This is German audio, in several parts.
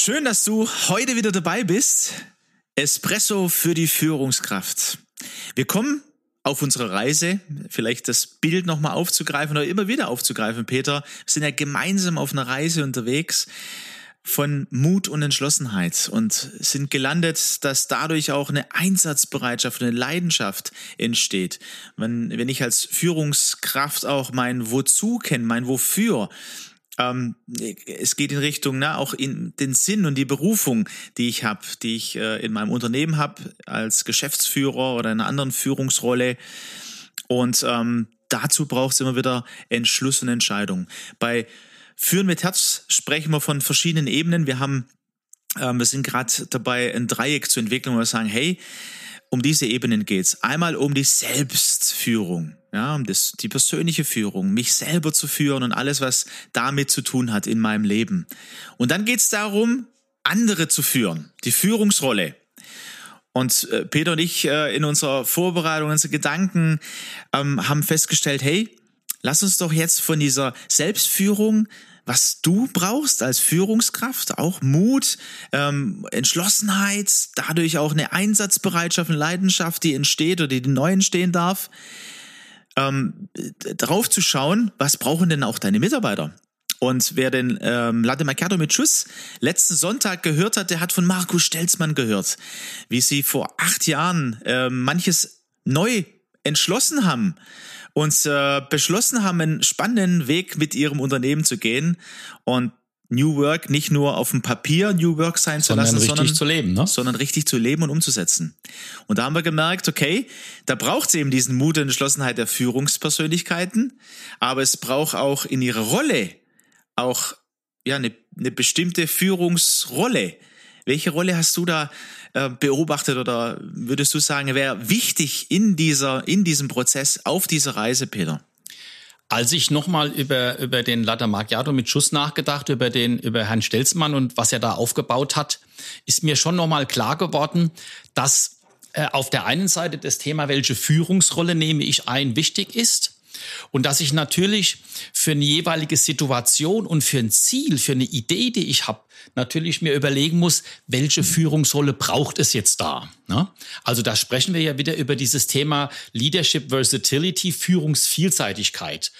Schön, dass du heute wieder dabei bist. Espresso für die Führungskraft. Wir kommen auf unsere Reise, vielleicht das Bild nochmal aufzugreifen oder immer wieder aufzugreifen, Peter. Wir sind ja gemeinsam auf einer Reise unterwegs von Mut und Entschlossenheit und sind gelandet, dass dadurch auch eine Einsatzbereitschaft, eine Leidenschaft entsteht. Wenn, wenn ich als Führungskraft auch mein Wozu kenne, mein Wofür, ähm, es geht in Richtung, na, auch in den Sinn und die Berufung, die ich habe, die ich äh, in meinem Unternehmen habe, als Geschäftsführer oder in einer anderen Führungsrolle. Und ähm, dazu braucht es immer wieder Entschluss und Entscheidung. Bei Führen mit Herz sprechen wir von verschiedenen Ebenen. Wir haben, wir sind gerade dabei, ein Dreieck zu entwickeln, wo wir sagen, hey, um diese Ebenen geht's. Einmal um die Selbstführung, ja, um das, die persönliche Führung, mich selber zu führen und alles, was damit zu tun hat in meinem Leben. Und dann geht's darum, andere zu führen, die Führungsrolle. Und äh, Peter und ich äh, in unserer Vorbereitung, unsere Gedanken ähm, haben festgestellt, hey, lass uns doch jetzt von dieser Selbstführung was du brauchst als Führungskraft, auch Mut, ähm, Entschlossenheit, dadurch auch eine Einsatzbereitschaft, eine Leidenschaft, die entsteht oder die neu entstehen darf, ähm, darauf zu schauen, was brauchen denn auch deine Mitarbeiter? Und wer den ähm, Latte Macchiato mit Schuss letzten Sonntag gehört hat, der hat von Markus Stelzmann gehört, wie sie vor acht Jahren äh, manches neu entschlossen haben und äh, beschlossen haben, einen spannenden Weg mit ihrem Unternehmen zu gehen und New Work nicht nur auf dem Papier New Work sein zu lassen, sondern, zu leben, ne? sondern richtig zu leben und umzusetzen. Und da haben wir gemerkt, okay, da braucht es eben diesen Mut und Entschlossenheit der Führungspersönlichkeiten, aber es braucht auch in ihrer Rolle auch ja eine, eine bestimmte Führungsrolle. Welche Rolle hast du da äh, beobachtet oder würdest du sagen, wäre wichtig in dieser, in diesem Prozess auf dieser Reise, Peter? Als ich nochmal über, über den Latte Macchiato mit Schuss nachgedacht, über den, über Herrn Stelzmann und was er da aufgebaut hat, ist mir schon nochmal klar geworden, dass äh, auf der einen Seite das Thema, welche Führungsrolle nehme ich ein, wichtig ist. Und dass ich natürlich für eine jeweilige Situation und für ein Ziel, für eine Idee, die ich habe, natürlich mir überlegen muss, welche Führungsrolle braucht es jetzt da. Ne? Also da sprechen wir ja wieder über dieses Thema Leadership Versatility, Führungsvielseitigkeit.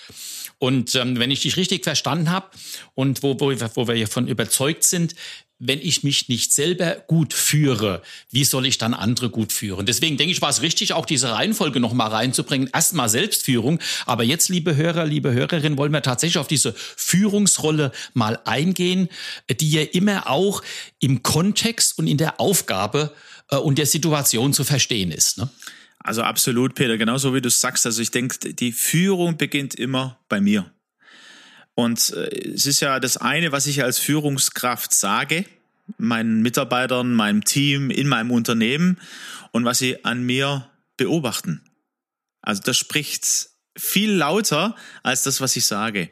Und ähm, wenn ich dich richtig verstanden habe und wo, wo, wo wir hiervon überzeugt sind, wenn ich mich nicht selber gut führe, wie soll ich dann andere gut führen? Deswegen denke ich, war es richtig, auch diese Reihenfolge noch mal reinzubringen. Erstmal Selbstführung, aber jetzt, liebe Hörer, liebe Hörerinnen, wollen wir tatsächlich auf diese Führungsrolle mal eingehen, die ja immer auch im Kontext und in der Aufgabe äh, und der Situation zu verstehen ist. Ne? Also absolut, Peter, genauso wie du sagst. Also ich denke, die Führung beginnt immer bei mir. Und äh, es ist ja das eine, was ich als Führungskraft sage, meinen Mitarbeitern, meinem Team, in meinem Unternehmen und was sie an mir beobachten. Also das spricht viel lauter als das, was ich sage.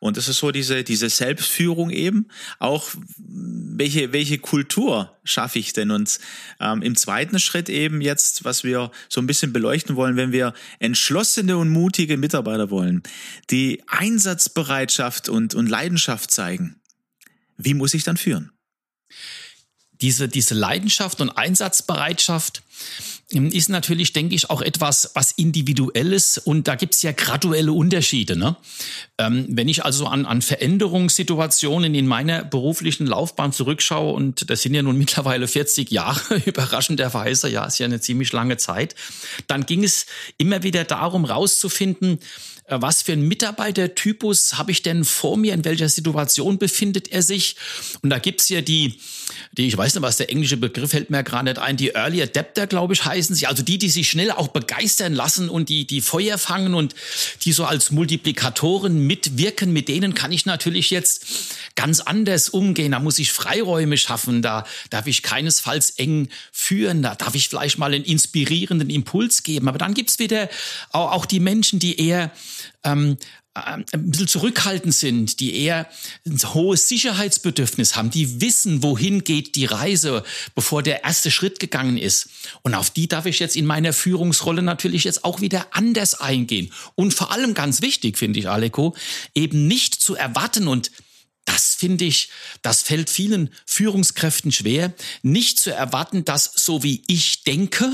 Und das ist so diese, diese Selbstführung eben. Auch welche, welche Kultur schaffe ich denn? Und ähm, im zweiten Schritt eben jetzt, was wir so ein bisschen beleuchten wollen, wenn wir entschlossene und mutige Mitarbeiter wollen, die Einsatzbereitschaft und, und Leidenschaft zeigen. Wie muss ich dann führen? Diese, diese Leidenschaft und Einsatzbereitschaft, ist natürlich, denke ich, auch etwas, was individuelles und da gibt es ja graduelle Unterschiede. Ne? Ähm, wenn ich also an, an Veränderungssituationen in meiner beruflichen Laufbahn zurückschaue und das sind ja nun mittlerweile 40 Jahre, überraschenderweise, ja, ist ja eine ziemlich lange Zeit, dann ging es immer wieder darum, rauszufinden, äh, was für ein Mitarbeitertypus habe ich denn vor mir, in welcher Situation befindet er sich. Und da gibt's ja die, die, ich weiß nicht, was der englische Begriff hält mir gerade nicht ein, die Early Adapter, glaube ich, heißen sie. Also die, die sich schnell auch begeistern lassen und die, die Feuer fangen und die so als Multiplikatoren mitwirken, mit denen kann ich natürlich jetzt ganz anders umgehen. Da muss ich Freiräume schaffen, da darf ich keinesfalls eng führen, da darf ich vielleicht mal einen inspirierenden Impuls geben. Aber dann gibt's wieder auch die Menschen, die eher ähm, ein bisschen zurückhaltend sind, die eher ein hohes Sicherheitsbedürfnis haben, die wissen, wohin geht die Reise, bevor der erste Schritt gegangen ist. Und auf die darf ich jetzt in meiner Führungsrolle natürlich jetzt auch wieder anders eingehen. Und vor allem ganz wichtig, finde ich, Aleko, eben nicht zu erwarten und das finde ich, das fällt vielen Führungskräften schwer, nicht zu erwarten, dass so wie ich denke,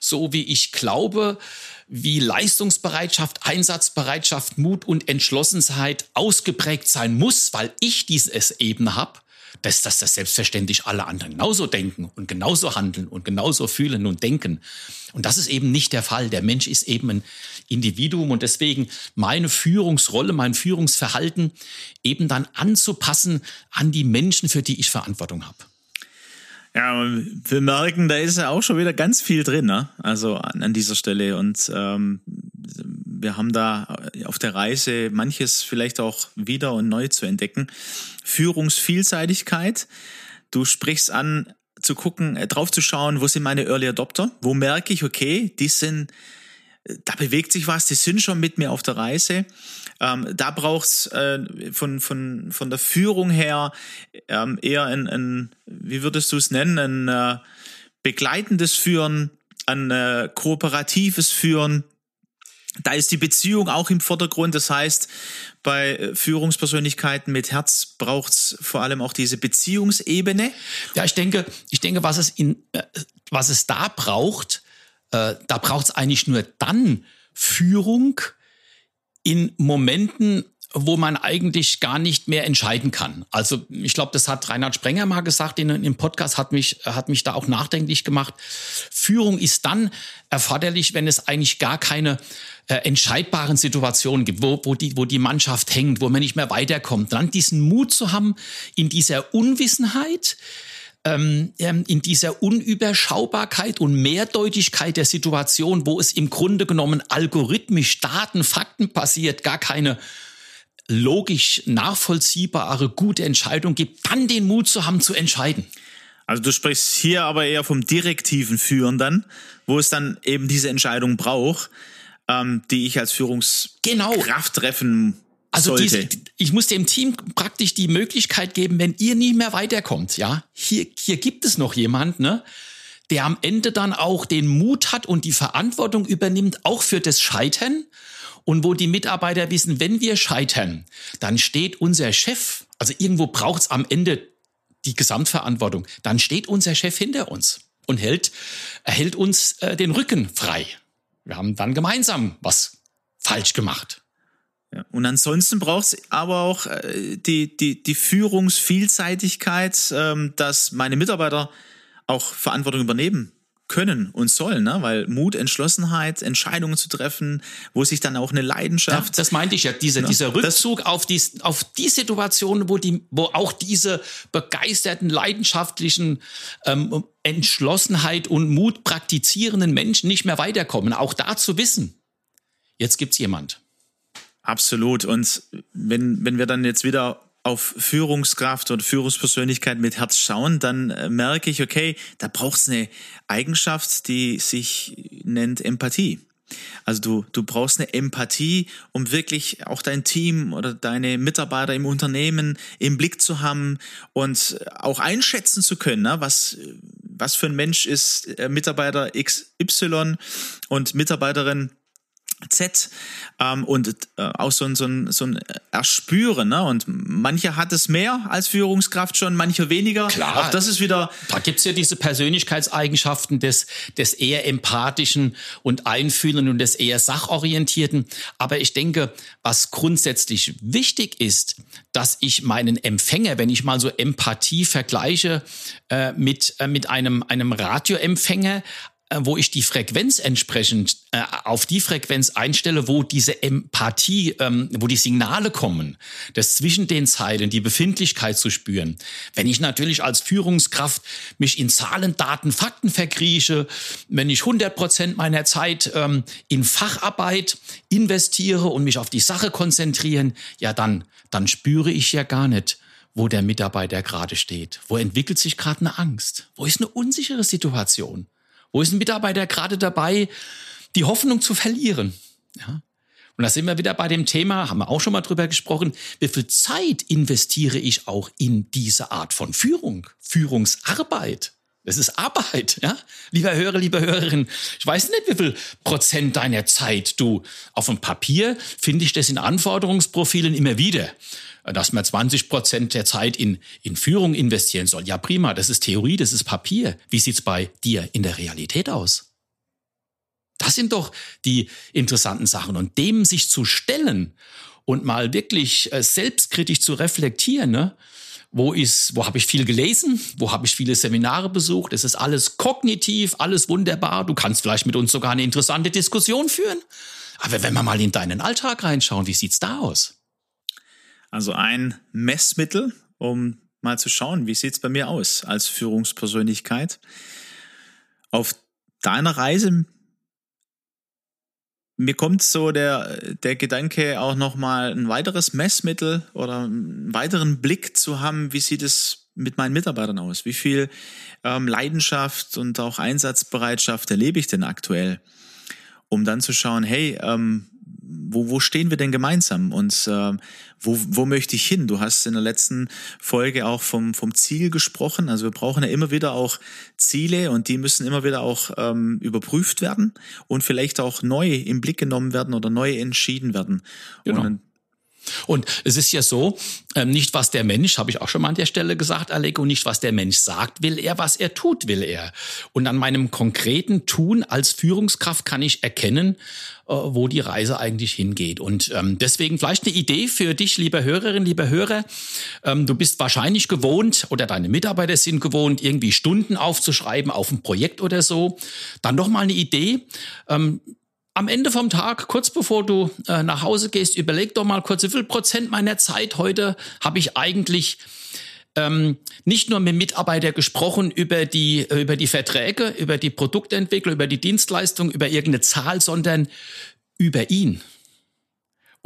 so wie ich glaube, wie Leistungsbereitschaft, Einsatzbereitschaft, Mut und Entschlossenheit ausgeprägt sein muss, weil ich dieses eben habe, dass, dass das selbstverständlich alle anderen genauso denken und genauso handeln und genauso fühlen und denken. Und das ist eben nicht der Fall. Der Mensch ist eben ein Individuum und deswegen meine Führungsrolle, mein Führungsverhalten eben dann anzupassen an die Menschen, für die ich Verantwortung habe. Ja, wir merken, da ist ja auch schon wieder ganz viel drin, ne? Also an, an dieser Stelle. Und ähm, wir haben da auf der Reise manches vielleicht auch wieder und neu zu entdecken. Führungsvielseitigkeit. Du sprichst an, zu gucken, äh, drauf zu schauen, wo sind meine Early Adopter? Wo merke ich, okay, die sind, da bewegt sich was, die sind schon mit mir auf der Reise. Ähm, da braucht's äh, von, von, von der Führung her ähm, eher ein, ein, wie würdest du es nennen, ein äh, begleitendes Führen, ein äh, kooperatives Führen. Da ist die Beziehung auch im Vordergrund. Das heißt, bei äh, Führungspersönlichkeiten mit Herz braucht's vor allem auch diese Beziehungsebene. Ja, ich denke, ich denke, was es in, äh, was es da braucht, äh, da braucht's eigentlich nur dann Führung, in Momenten, wo man eigentlich gar nicht mehr entscheiden kann. Also ich glaube, das hat Reinhard Sprenger mal gesagt in, im Podcast, hat mich, hat mich da auch nachdenklich gemacht. Führung ist dann erforderlich, wenn es eigentlich gar keine äh, entscheidbaren Situationen gibt, wo, wo, die, wo die Mannschaft hängt, wo man nicht mehr weiterkommt. Dann diesen Mut zu haben, in dieser Unwissenheit, ähm, ähm, in dieser Unüberschaubarkeit und Mehrdeutigkeit der Situation, wo es im Grunde genommen algorithmisch, Daten, Fakten passiert, gar keine logisch nachvollziehbare, gute Entscheidung gibt, dann den Mut zu haben, zu entscheiden. Also du sprichst hier aber eher vom direktiven Führen dann, wo es dann eben diese Entscheidung braucht, ähm, die ich als Führungskraft genau. treffen also diese, ich muss dem Team praktisch die Möglichkeit geben, wenn ihr nie mehr weiterkommt, ja, hier, hier gibt es noch jemand, ne, der am Ende dann auch den Mut hat und die Verantwortung übernimmt, auch für das Scheitern. Und wo die Mitarbeiter wissen, wenn wir scheitern, dann steht unser Chef, also irgendwo braucht's am Ende die Gesamtverantwortung, dann steht unser Chef hinter uns und hält, hält uns äh, den Rücken frei. Wir haben dann gemeinsam was falsch gemacht. Ja. Und ansonsten braucht es aber auch äh, die, die, die Führungsvielseitigkeit, ähm, dass meine Mitarbeiter auch Verantwortung übernehmen können und sollen, ne? weil Mut, Entschlossenheit, Entscheidungen zu treffen, wo sich dann auch eine Leidenschaft. Ja, das meinte ich ja, dieser, ja, dieser Rückzug auf die, auf die Situation, wo die, wo auch diese begeisterten, leidenschaftlichen ähm, Entschlossenheit und Mut praktizierenden Menschen nicht mehr weiterkommen. Auch da zu wissen, jetzt gibt's jemand. Absolut. Und wenn, wenn wir dann jetzt wieder auf Führungskraft und Führungspersönlichkeit mit Herz schauen, dann äh, merke ich, okay, da braucht es eine Eigenschaft, die sich nennt Empathie. Also du, du brauchst eine Empathie, um wirklich auch dein Team oder deine Mitarbeiter im Unternehmen im Blick zu haben und auch einschätzen zu können, ne? was, was für ein Mensch ist äh, Mitarbeiter XY und Mitarbeiterin Z ähm, und äh, auch so ein, so, ein, so ein Erspüren. Ne? Und mancher hat es mehr als Führungskraft schon, mancher weniger. Klar. Auch das ist wieder. Da gibt's ja diese Persönlichkeitseigenschaften des, des eher empathischen und einfühlenden und des eher sachorientierten. Aber ich denke, was grundsätzlich wichtig ist, dass ich meinen Empfänger, wenn ich mal so Empathie vergleiche äh, mit, äh, mit einem, einem Radioempfänger, wo ich die Frequenz entsprechend äh, auf die Frequenz einstelle, wo diese Empathie, ähm, wo die Signale kommen, das zwischen den Zeilen, die Befindlichkeit zu spüren. Wenn ich natürlich als Führungskraft mich in Zahlen, Daten, Fakten verkrieche, wenn ich 100 Prozent meiner Zeit ähm, in Facharbeit investiere und mich auf die Sache konzentrieren, ja dann, dann spüre ich ja gar nicht, wo der Mitarbeiter gerade steht. Wo entwickelt sich gerade eine Angst? Wo ist eine unsichere Situation? Wo ist ein Mitarbeiter gerade dabei, die Hoffnung zu verlieren? Ja. Und da sind wir wieder bei dem Thema, haben wir auch schon mal drüber gesprochen, wie viel Zeit investiere ich auch in diese Art von Führung, Führungsarbeit? Das ist Arbeit, ja? Lieber Hörer, liebe Hörerin, ich weiß nicht, wie viel Prozent deiner Zeit du auf dem Papier finde ich das in Anforderungsprofilen immer wieder dass man 20 Prozent der Zeit in, in Führung investieren soll. Ja, prima, das ist Theorie, das ist Papier. Wie sieht's bei dir in der Realität aus? Das sind doch die interessanten Sachen. Und dem sich zu stellen und mal wirklich äh, selbstkritisch zu reflektieren, ne? Wo ist, wo habe ich viel gelesen? Wo habe ich viele Seminare besucht? Es ist alles kognitiv, alles wunderbar. Du kannst vielleicht mit uns sogar eine interessante Diskussion führen. Aber wenn wir mal in deinen Alltag reinschauen, wie sieht's da aus? Also ein Messmittel, um mal zu schauen, wie sieht's bei mir aus als Führungspersönlichkeit. Auf deiner Reise, mir kommt so der, der Gedanke, auch nochmal ein weiteres Messmittel oder einen weiteren Blick zu haben, wie sieht es mit meinen Mitarbeitern aus? Wie viel ähm, Leidenschaft und auch Einsatzbereitschaft erlebe ich denn aktuell? Um dann zu schauen, hey, ähm, wo, wo stehen wir denn gemeinsam und äh, wo, wo möchte ich hin? Du hast in der letzten Folge auch vom, vom Ziel gesprochen. Also wir brauchen ja immer wieder auch Ziele und die müssen immer wieder auch ähm, überprüft werden und vielleicht auch neu im Blick genommen werden oder neu entschieden werden. Genau. Und und es ist ja so, ähm, nicht was der Mensch, habe ich auch schon mal an der Stelle gesagt, Aleko, nicht was der Mensch sagt, will er, was er tut, will er. Und an meinem konkreten Tun als Führungskraft kann ich erkennen, äh, wo die Reise eigentlich hingeht. Und ähm, deswegen vielleicht eine Idee für dich, lieber Hörerin, lieber Hörer. Ähm, du bist wahrscheinlich gewohnt oder deine Mitarbeiter sind gewohnt, irgendwie Stunden aufzuschreiben auf ein Projekt oder so. Dann doch mal eine Idee. Am Ende vom Tag, kurz bevor du äh, nach Hause gehst, überleg doch mal kurz, wie viel Prozent meiner Zeit heute habe ich eigentlich ähm, nicht nur mit Mitarbeitern gesprochen über die, äh, über die Verträge, über die Produktentwicklung, über die Dienstleistung, über irgendeine Zahl, sondern über ihn.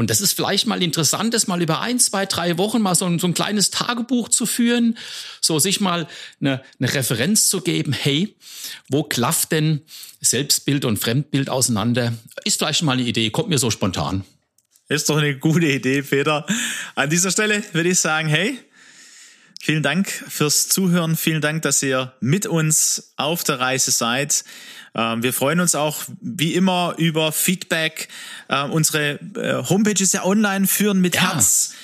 Und das ist vielleicht mal interessant, das mal über ein, zwei, drei Wochen mal so ein, so ein kleines Tagebuch zu führen, so sich mal eine, eine Referenz zu geben, hey, wo klafft denn Selbstbild und Fremdbild auseinander? Ist vielleicht mal eine Idee, kommt mir so spontan. Ist doch eine gute Idee, Peter. An dieser Stelle würde ich sagen, hey, vielen Dank fürs Zuhören. Vielen Dank, dass ihr mit uns auf der Reise seid. Ähm, wir freuen uns auch wie immer über Feedback. Ähm, unsere äh, Homepage ist ja online, führen mit ja. Herz.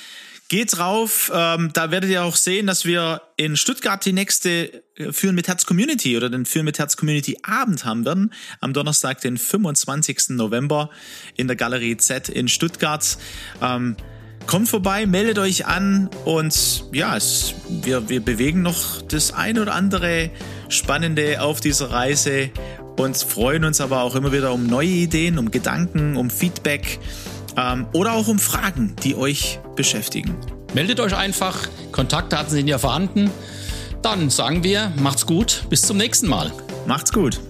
Geht drauf, ähm, da werdet ihr auch sehen, dass wir in Stuttgart die nächste äh, Führen mit Herz Community oder den Führen mit Herz Community Abend haben werden. Am Donnerstag, den 25. November in der Galerie Z in Stuttgart. Kommt vorbei, meldet euch an und ja, es, wir, wir bewegen noch das ein oder andere Spannende auf dieser Reise und freuen uns aber auch immer wieder um neue Ideen, um Gedanken, um Feedback ähm, oder auch um Fragen, die euch beschäftigen. Meldet euch einfach, Kontaktdaten sind ja vorhanden. Dann sagen wir, macht's gut, bis zum nächsten Mal. Macht's gut.